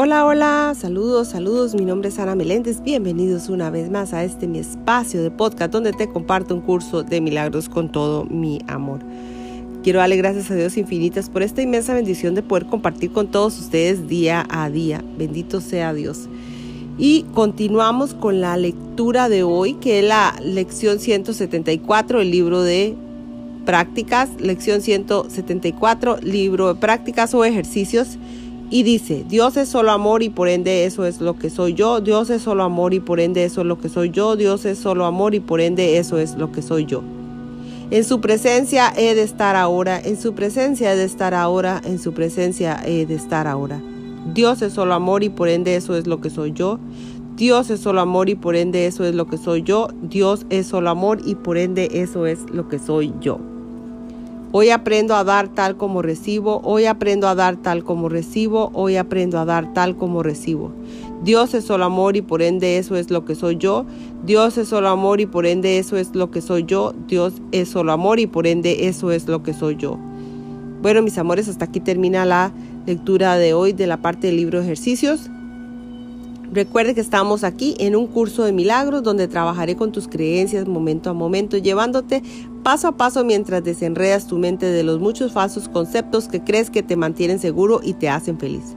Hola, hola, saludos, saludos, mi nombre es Ana Meléndez, bienvenidos una vez más a este mi espacio de podcast donde te comparto un curso de milagros con todo mi amor. Quiero darle gracias a Dios infinitas por esta inmensa bendición de poder compartir con todos ustedes día a día. Bendito sea Dios. Y continuamos con la lectura de hoy, que es la lección 174, el libro de prácticas, lección 174, libro de prácticas o ejercicios y dice, Dios es solo amor y por ende eso es lo que soy yo, Dios es solo amor y por ende eso es lo que soy yo, Dios es solo amor y por ende eso es lo que soy yo. En su presencia he de estar ahora, en su presencia he de estar ahora, en su presencia he de estar ahora. Dios es solo amor y por ende eso es lo que soy yo. Dios es solo amor y por ende eso es lo que soy yo. Dios es solo amor y por ende eso es lo que soy yo. Hoy aprendo a dar tal como recibo, hoy aprendo a dar tal como recibo, hoy aprendo a dar tal como recibo. Dios es solo amor y por ende eso es lo que soy yo. Dios es solo amor y por ende eso es lo que soy yo. Dios es solo amor y por ende eso es lo que soy yo. Bueno, mis amores, hasta aquí termina la lectura de hoy de la parte del libro de ejercicios. Recuerde que estamos aquí en un curso de milagros donde trabajaré con tus creencias momento a momento, llevándote paso a paso mientras desenredas tu mente de los muchos falsos conceptos que crees que te mantienen seguro y te hacen feliz.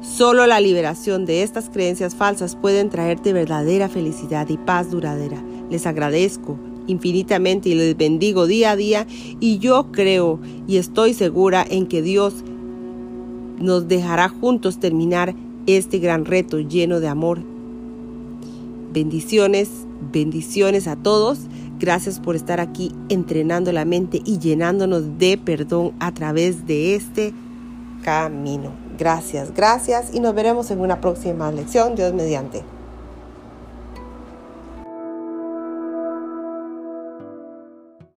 Solo la liberación de estas creencias falsas pueden traerte verdadera felicidad y paz duradera. Les agradezco infinitamente y les bendigo día a día y yo creo y estoy segura en que Dios nos dejará juntos terminar este gran reto lleno de amor. Bendiciones, bendiciones a todos. Gracias por estar aquí entrenando la mente y llenándonos de perdón a través de este camino. Gracias, gracias y nos veremos en una próxima lección. Dios mediante.